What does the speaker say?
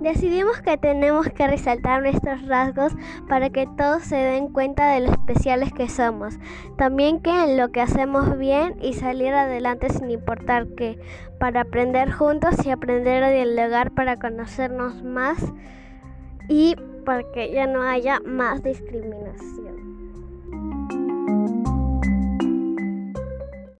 Decidimos que tenemos que resaltar nuestros rasgos para que todos se den cuenta de lo especiales que somos. También que en lo que hacemos bien y salir adelante sin importar qué, para aprender juntos y aprender a dialogar para conocernos más y para que ya no haya más discriminación.